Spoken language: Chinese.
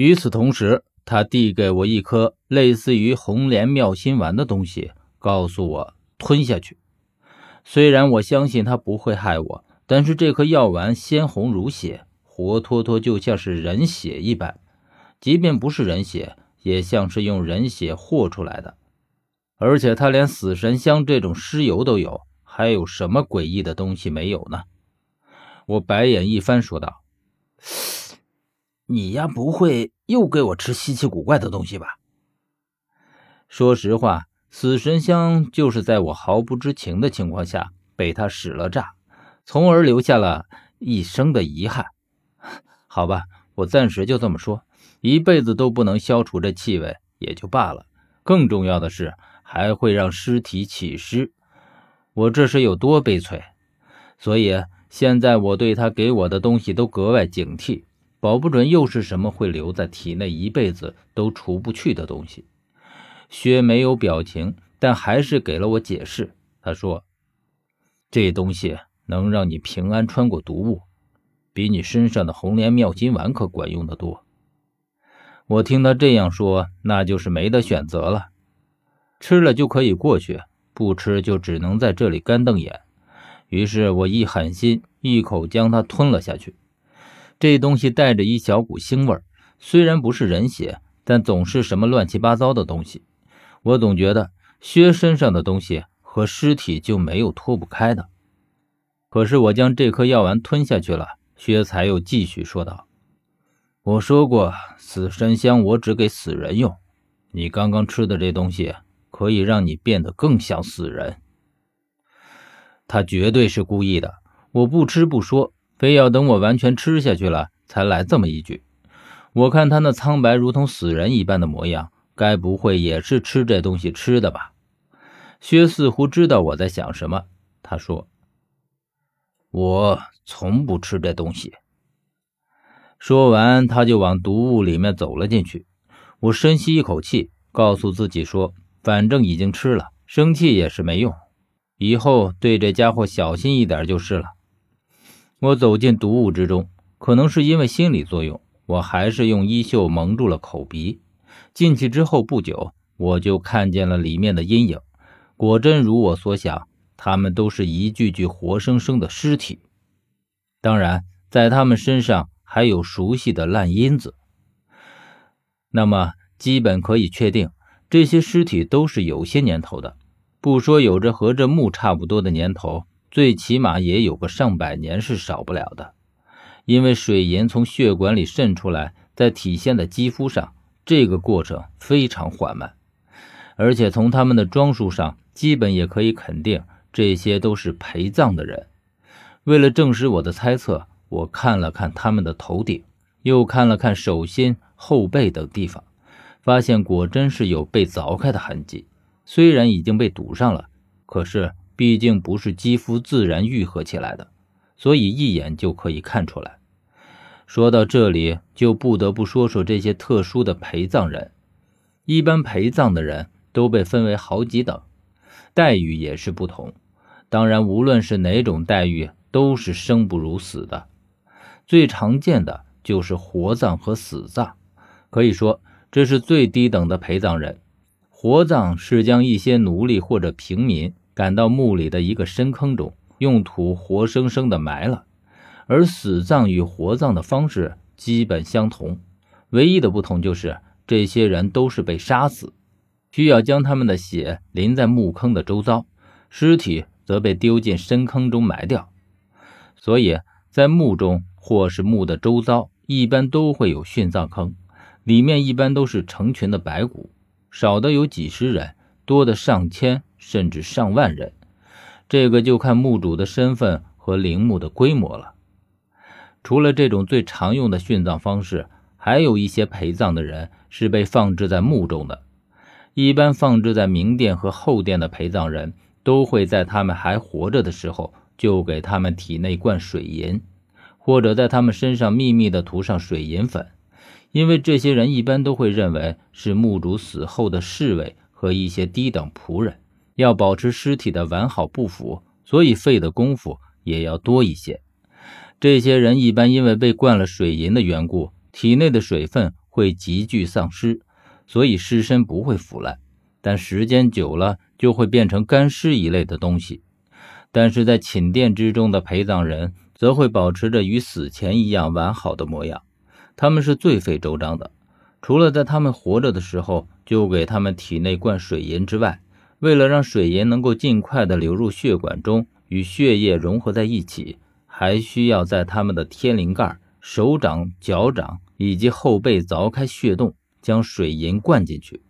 与此同时，他递给我一颗类似于红莲妙心丸的东西，告诉我吞下去。虽然我相信他不会害我，但是这颗药丸鲜红如血，活脱脱就像是人血一般。即便不是人血，也像是用人血和出来的。而且他连死神香这种尸油都有，还有什么诡异的东西没有呢？我白眼一翻，说道：“你呀，不会又给我吃稀奇古怪的东西吧？”说实话，死神香就是在我毫不知情的情况下被他使了诈，从而留下了一生的遗憾。好吧，我暂时就这么说，一辈子都不能消除这气味也就罢了。更重要的是。还会让尸体起尸，我这是有多悲催？所以现在我对他给我的东西都格外警惕，保不准又是什么会留在体内一辈子都除不去的东西。薛没有表情，但还是给了我解释。他说：“这东西能让你平安穿过毒雾，比你身上的红莲妙心丸可管用的多。”我听他这样说，那就是没得选择了。吃了就可以过去，不吃就只能在这里干瞪眼。于是我一狠心，一口将它吞了下去。这东西带着一小股腥味，虽然不是人血，但总是什么乱七八糟的东西。我总觉得薛身上的东西和尸体就没有脱不开的。可是我将这颗药丸吞下去了，薛才又继续说道：“我说过，死神香我只给死人用。你刚刚吃的这东西。”可以让你变得更像死人。他绝对是故意的。我不吃不说，非要等我完全吃下去了才来这么一句。我看他那苍白如同死人一般的模样，该不会也是吃这东西吃的吧？薛似乎知道我在想什么，他说：“我从不吃这东西。”说完，他就往毒雾里面走了进去。我深吸一口气，告诉自己说。反正已经吃了，生气也是没用。以后对这家伙小心一点就是了。我走进毒雾之中，可能是因为心理作用，我还是用衣袖蒙住了口鼻。进去之后不久，我就看见了里面的阴影。果真如我所想，他们都是一具具活生生的尸体。当然，在他们身上还有熟悉的烂因子。那么，基本可以确定。这些尸体都是有些年头的，不说有着和这墓差不多的年头，最起码也有个上百年是少不了的。因为水银从血管里渗出来，在体现在肌肤上，这个过程非常缓慢。而且从他们的装束上，基本也可以肯定，这些都是陪葬的人。为了证实我的猜测，我看了看他们的头顶，又看了看手心、后背等地方。发现果真是有被凿开的痕迹，虽然已经被堵上了，可是毕竟不是肌肤自然愈合起来的，所以一眼就可以看出来。说到这里，就不得不说说这些特殊的陪葬人。一般陪葬的人都被分为好几等，待遇也是不同。当然，无论是哪种待遇，都是生不如死的。最常见的就是活葬和死葬，可以说。这是最低等的陪葬人，活葬是将一些奴隶或者平民赶到墓里的一个深坑中，用土活生生的埋了。而死葬与活葬的方式基本相同，唯一的不同就是这些人都是被杀死，需要将他们的血淋在墓坑的周遭，尸体则被丢进深坑中埋掉。所以在墓中或是墓的周遭，一般都会有殉葬坑。里面一般都是成群的白骨，少的有几十人，多的上千甚至上万人。这个就看墓主的身份和陵墓的规模了。除了这种最常用的殉葬方式，还有一些陪葬的人是被放置在墓中的。一般放置在明殿和后殿的陪葬人都会在他们还活着的时候就给他们体内灌水银，或者在他们身上秘密地涂上水银粉。因为这些人一般都会认为是墓主死后的侍卫和一些低等仆人，要保持尸体的完好不腐，所以费的功夫也要多一些。这些人一般因为被灌了水银的缘故，体内的水分会急剧丧失，所以尸身不会腐烂，但时间久了就会变成干尸一类的东西。但是在寝殿之中的陪葬人则会保持着与死前一样完好的模样，他们是最费周章的。除了在他们活着的时候就给他们体内灌水银之外，为了让水银能够尽快的流入血管中，与血液融合在一起，还需要在他们的天灵盖、手掌、脚掌以及后背凿开血洞，将水银灌进去。